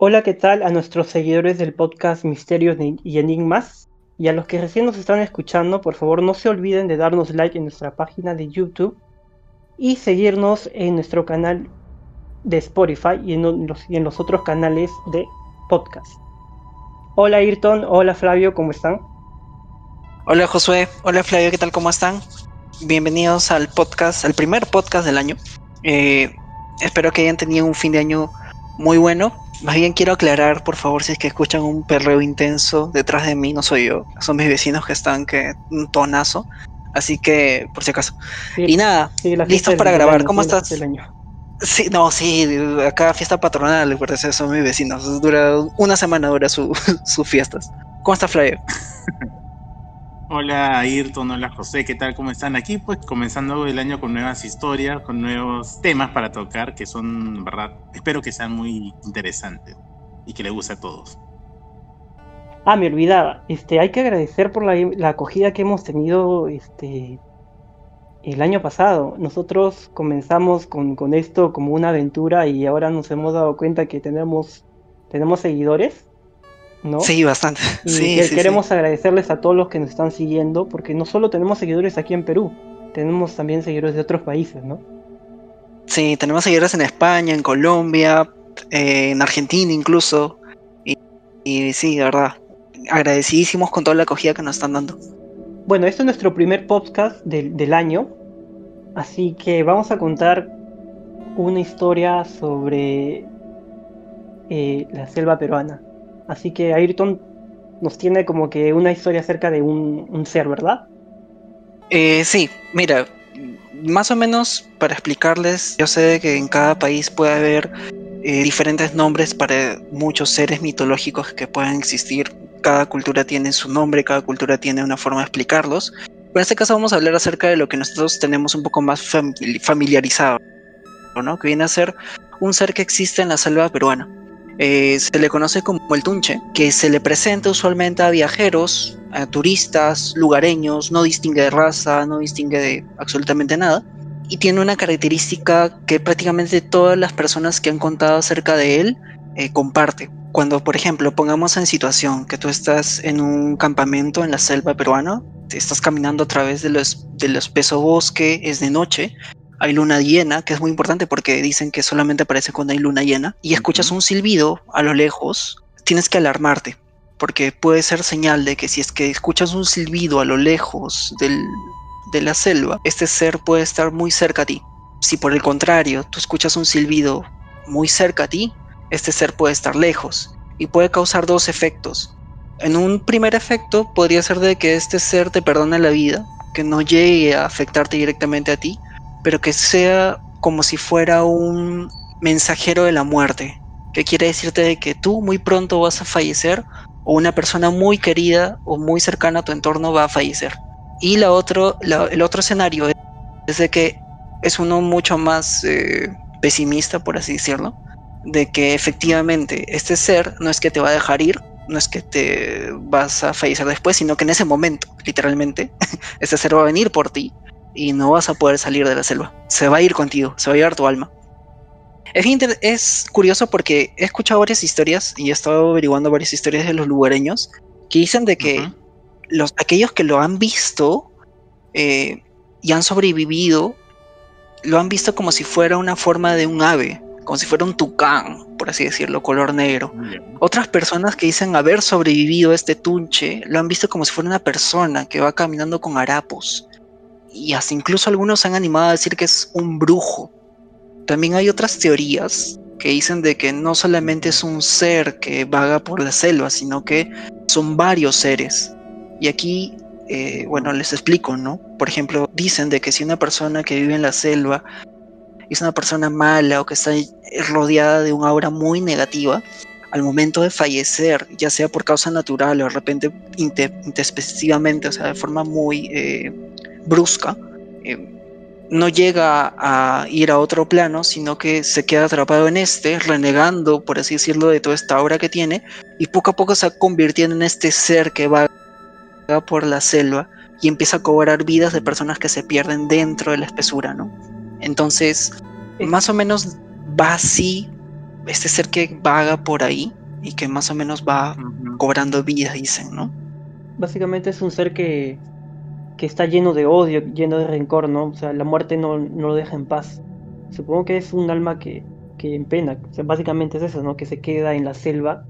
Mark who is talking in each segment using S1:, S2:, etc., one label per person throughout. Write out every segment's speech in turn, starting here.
S1: Hola, ¿qué tal a nuestros seguidores del podcast Misterios y Enigmas? Y a los que recién nos están escuchando, por favor no se olviden de darnos like en nuestra página de YouTube y seguirnos en nuestro canal de Spotify y en los, otros canales de podcast. Hola Ayrton, hola Flavio, ¿cómo están?
S2: Hola Josué, hola Flavio, ¿qué tal? ¿Cómo están? Bienvenidos al podcast, al primer podcast del año. Eh, espero que hayan tenido un fin de año muy bueno. Más bien quiero aclarar, por favor, si es que escuchan un perreo intenso detrás de mí, no soy yo, son mis vecinos que están que un tonazo. Así que, por si acaso. y nada, listos para grabar. ¿Cómo estás? Sí, no, sí, acá fiesta patronal, eso son mis vecinos. Dura una semana dura su, sus fiestas. ¿Cómo está Flavio?
S3: Hola Ayrton, hola José, ¿qué tal? ¿Cómo están? Aquí pues comenzando el año con nuevas historias, con nuevos temas para tocar que son, verdad, espero que sean muy interesantes y que les guste a todos.
S1: Ah, me olvidaba, este, hay que agradecer por la, acogida que hemos tenido este, el año pasado. Nosotros comenzamos con, con, esto como una aventura y ahora nos hemos dado cuenta que tenemos, tenemos seguidores
S2: Sí, bastante.
S1: Y queremos agradecerles a todos los que nos están siguiendo, porque no solo tenemos seguidores aquí en Perú, tenemos también seguidores de otros países, ¿no?
S2: Sí, tenemos seguidores en España, en Colombia, eh, en Argentina incluso. Y, sí, de verdad, agradecidísimos con toda la acogida que nos están dando.
S1: Bueno, este es nuestro primer podcast del, año, así que vamos a contar una historia sobre eh, la selva peruana. Así que Ayrton nos tiene como que una historia acerca de un, ser, ¿verdad?
S2: Eh, sí, mira, más o menos para explicarles, yo sé que en cada país puede haber eh, diferentes nombres para muchos seres mitológicos que puedan existir. Cada cultura tiene su nombre, cada cultura tiene una forma de explicarlos. Pero en este caso vamos a hablar acerca de lo que nosotros tenemos un poco más familiarizado, ¿no? Que viene a ser un ser que existe en la selva peruana. Eh, se le conoce como el tunche, que se le presenta usualmente a viajeros, a turistas, lugareños, no distingue de raza, no distingue de absolutamente nada, y tiene una característica que prácticamente todas las personas que han contado acerca de él eh, comparte. Cuando, por ejemplo, pongamos en situación que tú estás en un campamento en la selva peruana, te estás caminando a través de los, del espeso bosque, es de noche, hay luna llena, que es muy importante porque dicen que solamente aparece cuando hay luna llena, y escuchas un silbido a lo lejos, tienes que alarmarte, porque puede ser señal de que si es que escuchas un silbido a lo lejos de la selva, este ser puede estar muy cerca a ti. Si por el contrario tú escuchas un silbido muy cerca a ti, este ser puede estar lejos y puede causar dos efectos. En un primer efecto podría ser de que este ser te perdone la vida, que no llegue a afectarte directamente a ti, pero que sea como si fuera un mensajero de la muerte, que quiere decirte de que tú muy pronto vas a fallecer o una persona muy querida o muy cercana a tu entorno va a fallecer. Y la otro, el otro escenario es que es uno mucho más eh, pesimista, por así decirlo, de que efectivamente este ser no es que te va a dejar ir, no es que te vas a fallecer después, sino que en ese momento, literalmente, este ser va a venir por ti y no vas a poder salir de la selva. Se va a ir contigo, se va a llevar tu alma. Es, es curioso porque he escuchado varias historias y he estado averiguando varias historias de los lugareños que dicen de que los, aquellos que lo han visto eh, y han sobrevivido, lo han visto como si fuera una forma de un ave, como si fuera un tucán, por así decirlo, color negro. Otras personas que dicen haber sobrevivido a este tunche, lo han visto como si fuera una persona que va caminando con harapos y hasta incluso algunos han animado a decir que es un brujo. También hay otras teorías que dicen de que no solamente es un ser que vaga por la selva, sino que son varios seres. Y aquí, eh, bueno, les explico, ¿no? Por ejemplo, dicen de que si una persona que vive en la selva es una persona mala o que está rodeada de una aura muy negativa, al momento de fallecer, ya sea por causa natural o de repente intespectivamente, o sea, de forma muy eh, brusca, eh, no llega a ir a otro plano, sino que se queda atrapado en este, renegando, por así decirlo, de toda esta obra que tiene, y poco a poco se va convirtiendo en este ser que va por la selva y empieza a cobrar vidas de personas que se pierden dentro de la espesura, ¿no? Entonces, más o menos va así este ser que vaga por ahí y que más o menos va cobrando vida, dicen, ¿no?
S1: Básicamente es un ser que, que está lleno de odio, lleno de rencor, ¿no? O sea, la muerte no, no lo deja en paz. Supongo que es un alma que, que en pena, básicamente es eso, ¿no? Que se queda en la selva,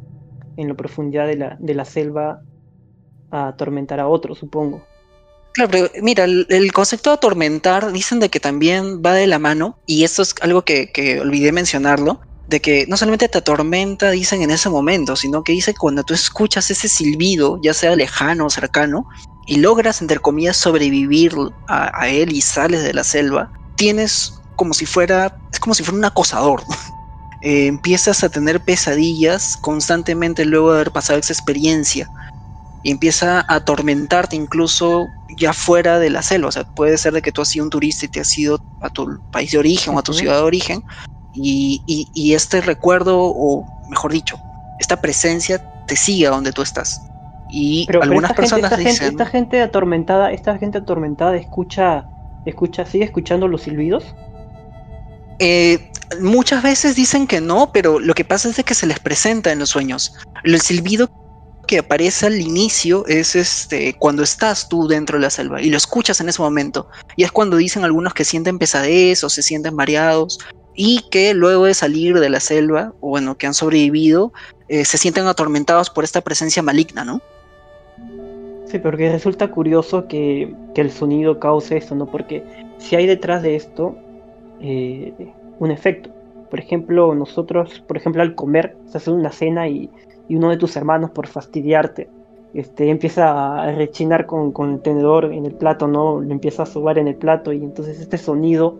S1: en la profundidad de la, de la selva, a atormentar a otro, supongo.
S2: Claro, pero mira, el, concepto de atormentar dicen de que también va de la mano, y esto es algo que, que, olvidé mencionarlo, de que no solamente te atormenta, dicen en ese momento, sino que dice cuando tú escuchas ese silbido, ya sea lejano o cercano, y logras, entre comillas, sobrevivir a, a él y sales de la selva, tienes como si fuera, es como si fuera un acosador. Eh, empiezas a tener pesadillas constantemente luego de haber pasado esa experiencia y empieza a atormentarte incluso ya fuera de la selva. O sea, puede ser de que tú has sido un turista y te has ido a tu país de origen o a tu ciudad de origen y, y, este recuerdo, o mejor dicho, esta presencia te sigue a donde tú estás. Y algunas personas
S1: esta
S2: dicen...
S1: Gente, esta gente atormentada, esta gente atormentada escucha, escucha, sigue escuchando los silbidos.
S2: Eh, muchas veces dicen que no, pero lo que pasa es de que se les presenta en los sueños. El silbido que aparece al inicio es este cuando estás tú dentro de la selva y lo escuchas en ese momento. Y es cuando dicen algunos que sienten pesadez o se sienten mareados y que luego de salir de la selva, o bueno, que han sobrevivido, eh, se sienten atormentados por esta presencia maligna, ¿no?
S1: Sí, porque resulta curioso que, que el sonido cause esto, ¿no? Porque si hay detrás de esto eh, un efecto. Por ejemplo, nosotros, por ejemplo, al comer, se hace una cena y y uno de tus hermanos por fastidiarte este, empieza a rechinar con, con, el tenedor en el plato, ¿no? Le empieza a sobar en el plato y entonces este sonido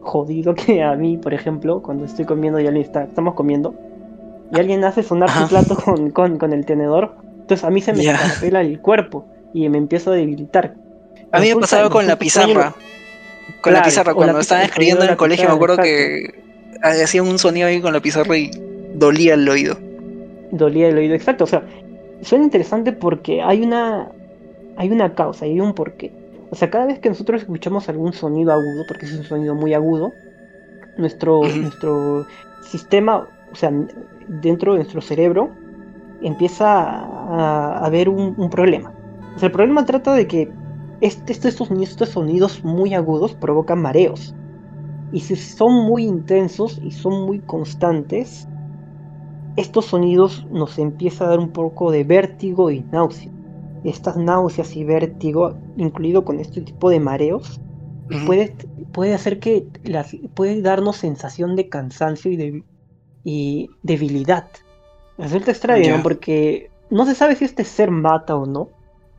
S1: jodido que a mí, por ejemplo, cuando estoy comiendo y alguien está, estamos comiendo, y alguien hace sonar su plato con, con, con, el tenedor, entonces a mí se me yeah. el cuerpo y me empiezo a debilitar.
S2: A mí me pasaba con la pizarra. Con la pizarra, cuando estaban escribiendo en el colegio, me acuerdo que hacían un sonido ahí con la pizarra y dolía el oído
S1: dolía el oído exacto. O sea, suena interesante porque hay una, hay una causa, hay un porqué. O sea, cada vez que nosotros escuchamos algún sonido agudo, porque es un sonido muy agudo, nuestro, nuestro sistema, o sea, dentro de nuestro cerebro, empieza a, haber un, un, problema. O sea, el problema trata de que este, estos, estos sonidos muy agudos provocan mareos. Y si son muy intensos y son muy constantes, estos sonidos nos empieza a dar un poco de vértigo y náusea. Estas náuseas y vértigo, incluido con este tipo de mareos, puede, puede hacer que las, puede darnos sensación de cansancio y, de, y debilidad. Resulta extraño, yeah. ¿no? porque no se sabe si este ser mata o no,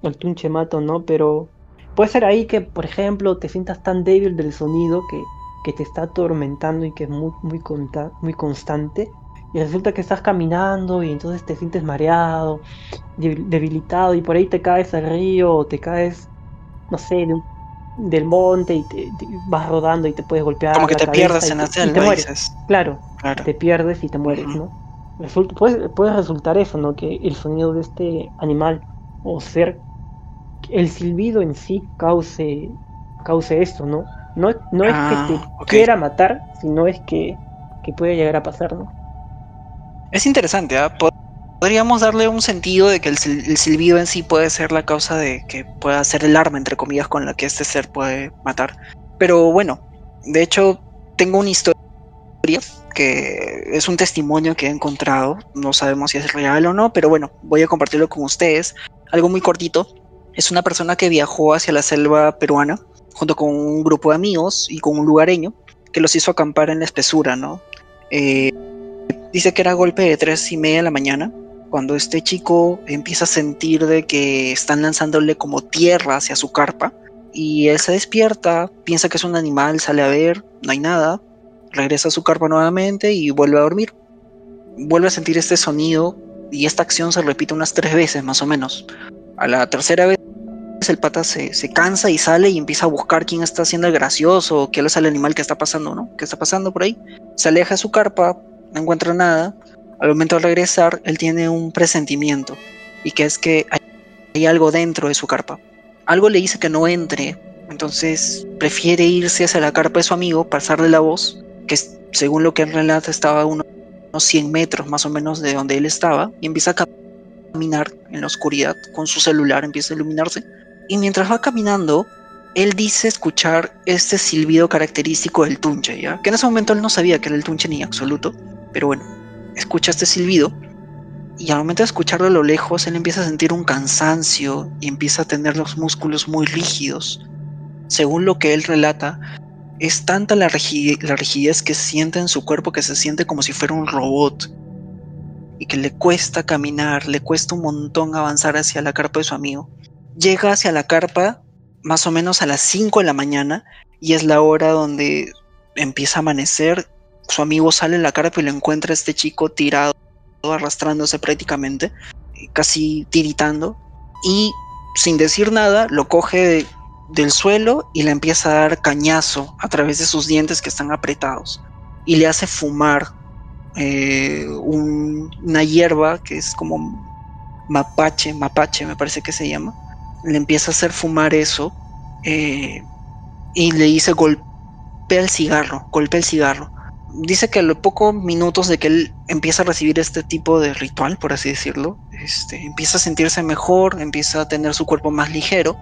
S1: el tunche mata o no, pero puede ser ahí que, por ejemplo, te sientas tan débil del sonido que, que te está atormentando y que es muy, muy, conta, muy constante y resulta que estás caminando y entonces te sientes mareado, debilitado y por ahí te caes al río o te caes, no sé, de un, del monte y te, te, vas rodando y te puedes golpear.
S2: Como que te pierdes en
S1: mueres. Claro, claro, te pierdes y te mueres, uh -huh. ¿no? Resulta, puede, puede resultar eso, ¿no? Que el sonido de este animal o ser, el silbido en sí cause, cause esto, ¿no? No, no es ah, que te okay. quiera matar, sino es que, que puede llegar a pasar, ¿no?
S2: Es interesante, ¿eh? podríamos darle un sentido de que el, el, silbido en sí puede ser la causa de que pueda ser el arma, entre comillas, con la que este ser puede matar. Pero bueno, de hecho, tengo una historia que es un testimonio que he encontrado, no sabemos si es real o no, pero bueno, voy a compartirlo con ustedes. Algo muy cortito. Es una persona que viajó hacia la selva peruana junto con un grupo de amigos y con un lugareño que los hizo acampar en la espesura, ¿no? Eh, Dice que era golpe de tres y media de la mañana, cuando este chico empieza a sentir de que están lanzándole como tierra hacia su carpa. Y él se despierta, piensa que es un animal, sale a ver, no hay nada, regresa a su carpa nuevamente y vuelve a dormir. Vuelve a sentir este sonido y esta acción se repite unas tres veces más o menos. A la tercera vez el pata se, se, cansa y sale y empieza a buscar quién está haciendo el gracioso, qué es el animal que está pasando, ¿no? ¿Qué está pasando por ahí? Se aleja de su carpa, no encuentra nada, al momento de regresar, él tiene un presentimiento, y que es que hay, hay algo dentro de su carpa. Algo le dice que no entre, entonces prefiere irse hacia la carpa de su amigo, pasarle la voz, que según lo que él relata estaba uno 100 metros más o menos de donde él estaba y empieza a caminar en la oscuridad con su celular, empieza a iluminarse. Y mientras va caminando, él dice escuchar este silbido característico del tunche, ¿ya? Que en ese momento él no sabía que era el tunche ni absoluto, pero bueno, escucha este silbido y al momento de escucharlo a lo lejos, él empieza a sentir un cansancio y empieza a tener los músculos muy rígidos. Según lo que él relata, es tanta la, rigidez que siente en su cuerpo que se siente como si fuera un robot y que le cuesta caminar, le cuesta un montón avanzar hacia la carpa de su amigo. Llega hacia la carpa más o menos a las 5 de la mañana y es la hora donde empieza a amanecer. Su amigo sale en la carpa y lo encuentra a este chico tirado, arrastrándose prácticamente, casi tiritando y sin decir nada lo coge del suelo y le empieza a dar cañazo a través de sus dientes que están apretados y le hace fumar eh, una hierba que es como mapache, mapache me parece que se llama, le empieza a hacer fumar eso eh, y le dice golpea el cigarro, golpea el cigarro. Dice que a los pocos minutos de que él empieza a recibir este tipo de ritual, por así decirlo, este, empieza a sentirse mejor, empieza a tener su cuerpo más ligero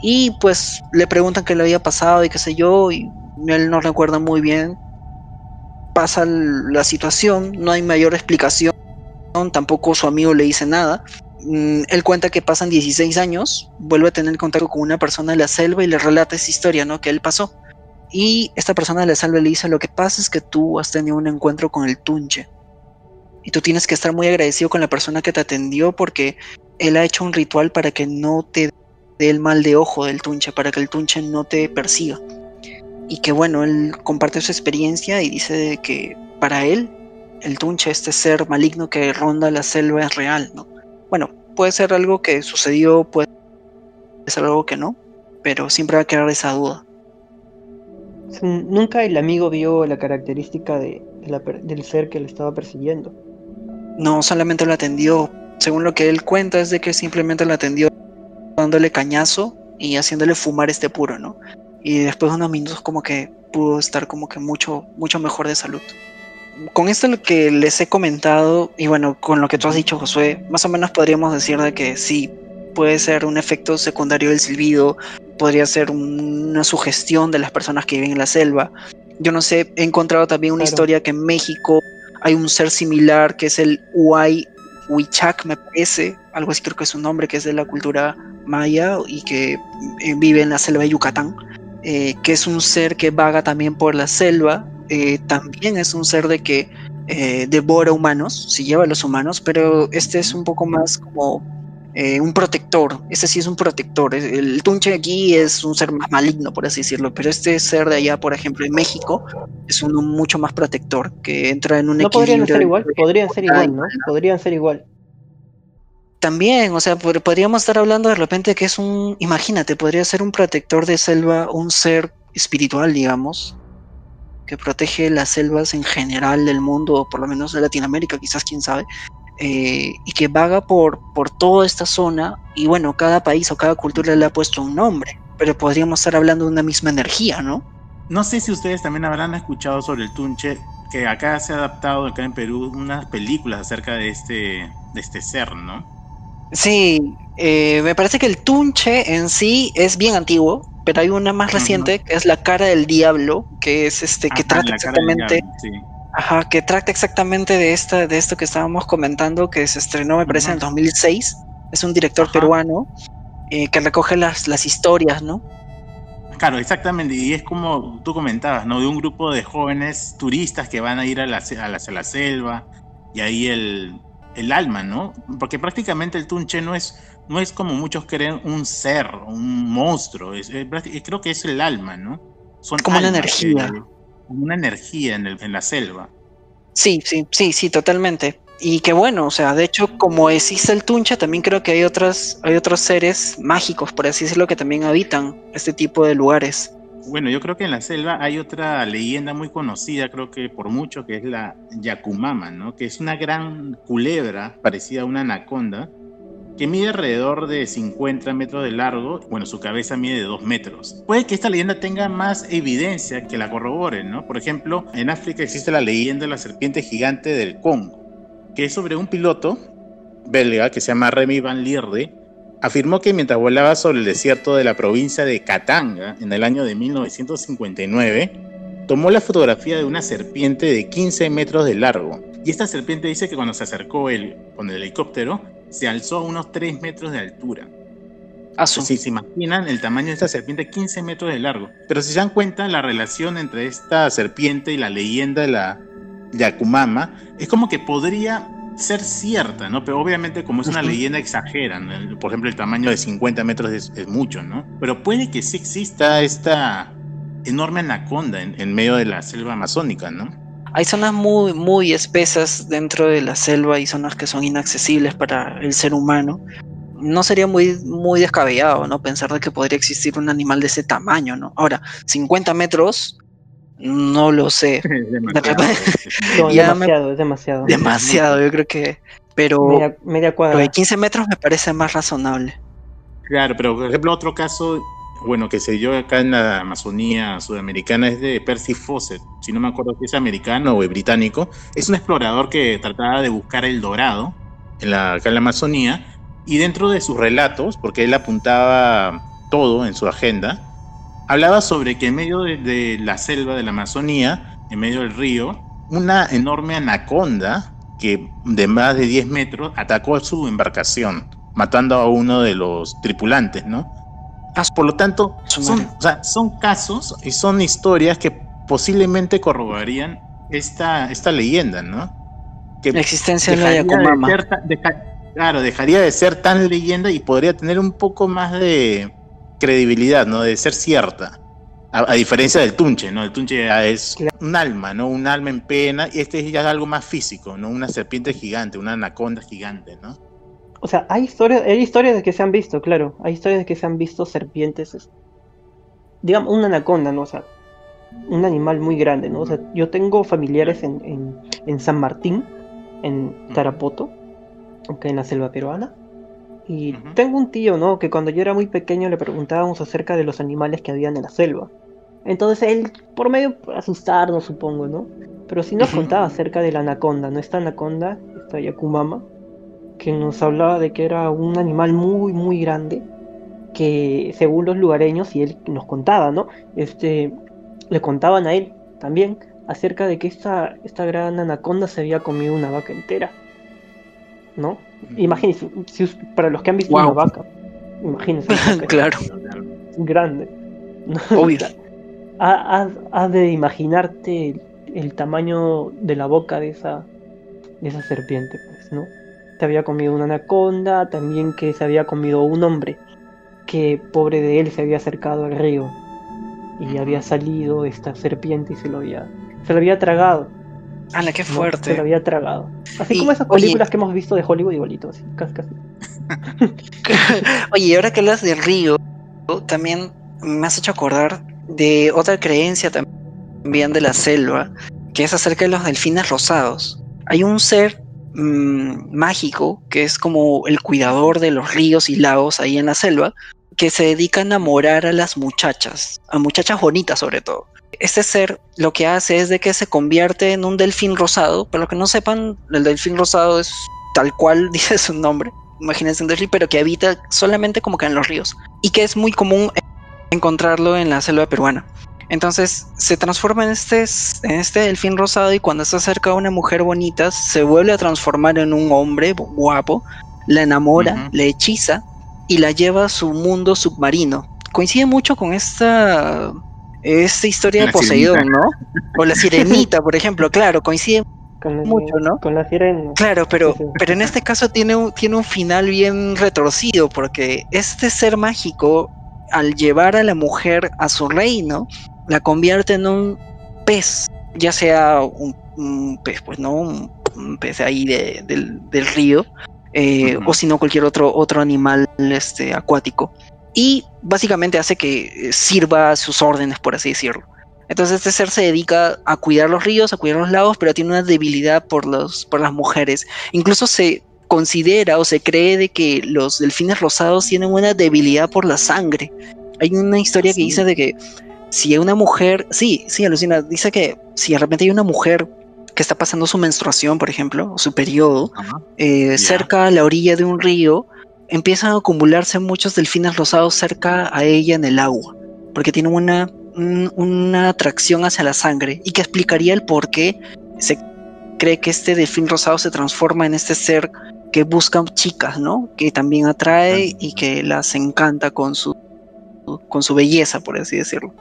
S2: y pues le preguntan qué le había pasado y qué sé yo, y él no recuerda muy bien. Pasa la situación, no hay mayor explicación, tampoco su amigo le dice nada. Mm, él cuenta que pasan 16 años, vuelve a tener contacto con una persona de la selva y le relata esa historia, ¿no? Que él pasó. Y esta persona de la selva le dice, lo que pasa es que tú has tenido un encuentro con el tunche. Y tú tienes que estar muy agradecido con la persona que te atendió porque él ha hecho un ritual para que no te del mal de ojo del Tunche para que el Tunche no te persiga. Y que bueno, él comparte su experiencia y dice que para él el Tunche, este ser maligno que ronda la selva, es real, ¿no? Bueno, puede ser algo que sucedió, puede ser algo que no, pero siempre va a quedar esa duda.
S1: Nunca el amigo vio la característica de, del ser que le estaba persiguiendo.
S2: No, solamente lo atendió. Según lo que él cuenta es de que simplemente lo atendió dándole cañazo y haciéndole fumar este puro, ¿no? Y después de unos minutos como que pudo estar como que mucho, mucho mejor de salud. Con esto lo que les he comentado, y bueno, con lo que tú has dicho, Josué, más o menos podríamos decir de que sí, puede ser un efecto secundario del silbido, podría ser una sugestión de las personas que viven en la selva. Yo no sé, he encontrado también una historia que en México hay un ser similar que es el Uay Huichac, me parece, algo así creo que es su nombre, que es de la cultura maya y que eh, vive en la selva de Yucatán, eh, que es un ser que vaga también por la selva, eh, también es un ser de que devora humanos, se lleva a los humanos, pero este es un poco más como un protector, este sí es un protector, el tunche aquí es un ser más maligno, por así decirlo, pero este ser de allá, por ejemplo, en México, es uno mucho más protector, que entra en un
S1: no podrían ser igual, podrían ser igual, ¿no? Podrían ser igual
S2: también, o sea, podríamos estar hablando de repente que es un, imagínate, podría ser un protector de selva, un ser espiritual, digamos, que protege las selvas en general del mundo, o por lo menos de Latinoamérica, quizás quién sabe, eh, y que vaga por, por toda esta zona, y bueno, cada país o cada cultura le ha puesto un nombre, pero podríamos estar hablando de una misma energía, ¿no?
S3: No sé si ustedes también habrán escuchado sobre el tunche, que acá se ha adaptado, acá en Perú, unas películas acerca de este, de este ser, ¿no?
S2: Sí, eh, me parece que el Tunche en sí es bien antiguo, pero hay una más reciente que es la cara del diablo, que es este que trata exactamente, ajá, que trata exactamente de esta, de esto que estábamos comentando, que se estrenó me parece en el 2006. Es un director peruano eh, que recoge las, las historias, ¿no?
S3: Claro, exactamente. Y es como tú comentabas, ¿no? De un grupo de jóvenes turistas que van a ir a la, a la selva y ahí el, el alma, ¿no? Porque prácticamente el Tunche no es, no es como muchos creen un ser, un monstruo, es, creo que es el alma, ¿no?
S2: Son como una energía.
S3: una energía en, el, en la selva.
S2: Sí, sí, sí, sí, totalmente. Y que bueno, o sea, de hecho, como existe el Tunche, también creo que hay otras, hay otros seres mágicos, por así decirlo, que también habitan este tipo de lugares.
S3: Bueno, yo creo que en la selva hay otra leyenda muy conocida, creo que por mucho, que es la Yakumama, ¿no? Que es una gran culebra parecida a una anaconda que mide alrededor de 50 metros de largo, bueno, su cabeza mide de 2 metros. Puede que esta leyenda tenga más evidencia que la corrobore, ¿no? Por ejemplo, en África existe la leyenda de la serpiente gigante del Congo, que es sobre un piloto belga que se llama Remy Van Lierde, afirmó que mientras volaba sobre el desierto de la provincia de Katanga en el año de 1959, tomó la fotografía de una serpiente de 15 metros de largo. Y esta serpiente dice que cuando se acercó él con el helicóptero, se alzó a unos 3 metros de altura. Si se imaginan el tamaño de esta serpiente, 15 metros de largo. Pero si se dan cuenta, la relación entre esta serpiente y la leyenda de la de Akumama es como que podría ser cierta, ¿no? Pero obviamente como es una leyenda exageran. Por ejemplo, el tamaño de 50 metros es, mucho, ¿no? Pero puede que sí exista esta enorme anaconda en, medio de la selva amazónica, ¿no?
S2: Hay zonas muy, muy espesas dentro de la selva y zonas que son inaccesibles para el ser humano. No sería muy, muy descabellado, ¿no? Pensar de que podría existir un animal de ese tamaño, ¿no? Ahora, 50 metros no lo sé.
S1: demasiado, es demasiado.
S2: Demasiado, yo creo que. Pero. Media, cuadra. de 15 metros me parece más razonable.
S3: Claro, pero por ejemplo, otro caso, bueno, que se dio acá en la Amazonía sudamericana es de Percy Fawcett. Si no me acuerdo si es americano o británico. Es un explorador que trataba de buscar el dorado en la, acá en la Amazonía. Y dentro de sus relatos, porque él apuntaba todo en su agenda, hablaba sobre que en medio de, la selva de la Amazonía, en medio del río, una enorme anaconda que de más de 10 metros atacó a su embarcación, matando a uno de los tripulantes, ¿no? Por lo tanto, son, son casos y son historias que posiblemente corroborarían esta, esta leyenda, ¿no?
S2: Que la existencia de la Yakumama.
S3: claro, dejaría de ser tan leyenda y podría tener un poco más de, credibilidad, ¿no? De ser cierta. A, diferencia del tunche, ¿no? El tunche es un alma, ¿no? Un alma en pena, y este ya es algo más físico, ¿no? Una serpiente gigante, una anaconda gigante, ¿no?
S1: O sea, hay historias, hay historias de que se han visto, claro. Hay historias de que se han visto serpientes. Digamos, una anaconda, ¿no? O sea, un animal muy grande, ¿no? O sea, yo tengo familiares en, en, San Martín, en Tarapoto, aunque en la selva peruana. Y tengo un tío, ¿no? Que cuando yo era muy pequeño le preguntábamos acerca de los animales que habían en la selva. Entonces él, por medio de asustarnos, supongo, ¿no? Pero sí nos contaba acerca de la anaconda, ¿no? Esta anaconda, esta Yakumama, que nos hablaba de que era un animal muy, muy grande, que según los lugareños, y él nos contaba, ¿no? Este, le contaban a él también acerca de que esta, esta gran anaconda se había comido una vaca entera, ¿no? Imagínense, para los que han visto una vaca, imagínense.
S2: claro.
S1: Grande.
S2: Obvio.
S1: Has, de imaginarte el, tamaño de la boca de esa, de esa serpiente, pues, ¿no? Se había comido una anaconda, también que se había comido un hombre, que pobre de él se había acercado al río y había salido esta serpiente y se lo había, se lo había tragado.
S2: ¡Hala, qué fuerte!
S1: se lo había tragado. Así como esas películas que hemos visto de Hollywood igualito, así, casi, casi.
S2: oye, ahora que hablas del río, también me has hecho acordar de otra creencia también de la selva, que es acerca de los delfines rosados. Hay un ser mm, mágico que es como el cuidador de los ríos y lagos ahí en la selva, que se dedica a enamorar a las muchachas, a muchachas bonitas sobre todo este ser lo que hace es de que se convierte en un delfín rosado. Para los que no sepan, el delfín rosado es tal cual dice su nombre. Imagínense un delfín, pero que habita solamente como que en los ríos. Y que es muy común encontrarlo en la selva peruana. Entonces se transforma en este, en este delfín rosado y cuando está cerca de una mujer bonita se vuelve a transformar en un hombre guapo, la enamora, le hechiza y la lleva a su mundo submarino. Coincide mucho con esta esta historia de Poseidón, ¿no? O la sirenita, por ejemplo, claro, coincide mucho, ¿no?
S1: Con la sirena.
S2: Claro, pero, pero en este caso tiene un, tiene un final bien retorcido, porque este ser mágico, al llevar a la mujer a su reino, la convierte en un pez, ya sea un, pez, pues no, un, pez ahí del, río, eh, o si no cualquier otro, otro animal este, acuático y básicamente hace que eh, sirva a sus órdenes, por así decirlo. Entonces este ser se dedica a cuidar los ríos, a cuidar los lagos, pero tiene una debilidad por, los, por las mujeres. Incluso se considera o se cree de que los delfines rosados tienen una debilidad por la sangre. Hay una historia que dice de que si una mujer, sí, sí, alucina, dice que si de repente hay una mujer que está pasando su menstruación, por ejemplo, o su periodo, eh, cerca a la orilla de un río, empiezan a acumularse muchos delfines rosados cerca a ella en el agua, porque tienen una, una atracción hacia la sangre y que explicaría el por qué se cree que este delfín rosado se transforma en este ser que busca chicas, ¿no? Que también atrae y que las encanta con su, con su belleza, por así decirlo.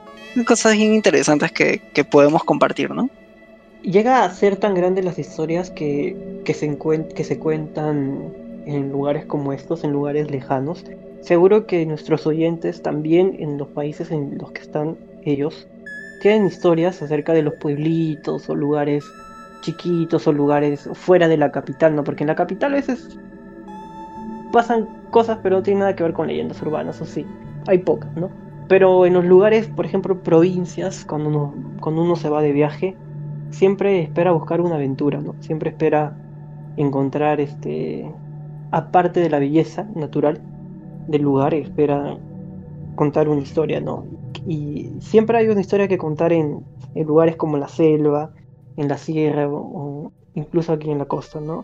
S2: Cosas bien interesantes que, que podemos compartir, ¿no?
S1: Llega a ser tan grandes las historias que, que, se que se cuentan en lugares como estos, en lugares lejanos. Seguro que nuestros oyentes también en los países en los que están ellos tienen historias acerca de los pueblitos o lugares chiquitos o lugares fuera de la capital, ¿no? Porque en la capital a veces pasan cosas pero no tiene nada que ver con leyendas urbanas, o sí, hay pocas, ¿no? Pero en los lugares, por ejemplo, provincias, cuando uno, cuando uno se va de viaje, siempre espera buscar una aventura, ¿no? Siempre espera encontrar este aparte de la belleza natural del lugar, espera contar una historia, ¿no? Y siempre hay una historia que contar en, lugares como la selva, en la sierra o, incluso aquí en la costa, ¿no?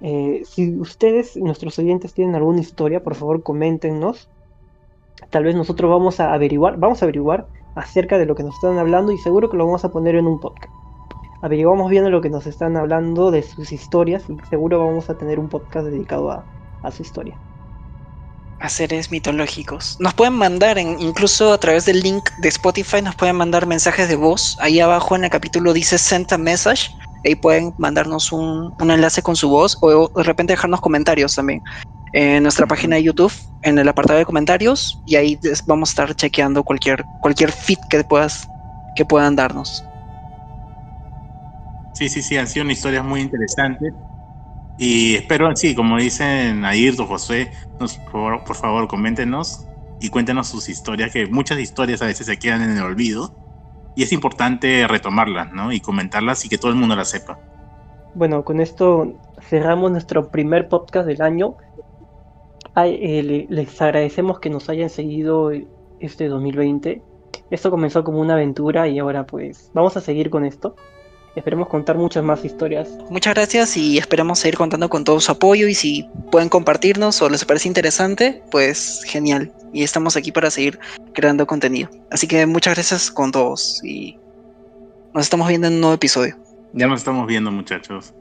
S1: Eh, si ustedes, nuestros oyentes, tienen alguna historia, por favor coméntenos. Tal vez nosotros vamos a averiguar, vamos a averiguar acerca de lo que nos están hablando y seguro que lo vamos a poner en un podcast averiguamos bien lo que nos están hablando, de sus historias, y seguro vamos a tener un podcast dedicado a, su historia.
S2: A seres mitológicos. Nos pueden mandar, incluso a través del link de Spotify, nos pueden mandar mensajes de voz. Ahí abajo en el capítulo dice Send a Message. Ahí pueden mandarnos un, enlace con su voz o de repente dejarnos comentarios también en nuestra página de YouTube, en el apartado de comentarios, y ahí vamos a estar chequeando cualquier, cualquier feed que puedas que puedan darnos.
S3: Sí, sí, sí, han sido historias muy interesantes. Y espero, sí, como dicen Ayrton, José, nos, por, por, favor, coméntenos y cuéntenos sus historias, que muchas historias a veces se quedan en el olvido. Y es importante retomarlas, ¿no? Y comentarlas y que todo el mundo las sepa.
S1: Bueno, con esto cerramos nuestro primer podcast del año. Eh, les agradecemos que nos hayan seguido este 2020. Esto comenzó como una aventura y ahora pues vamos a seguir con esto. Esperemos contar muchas más historias.
S2: Muchas gracias y esperamos seguir contando con todo su apoyo y si pueden compartirnos o les parece interesante, pues genial. Y estamos aquí para seguir creando contenido. Así que muchas gracias con todos y nos estamos viendo en un nuevo episodio.
S3: Ya nos estamos viendo muchachos.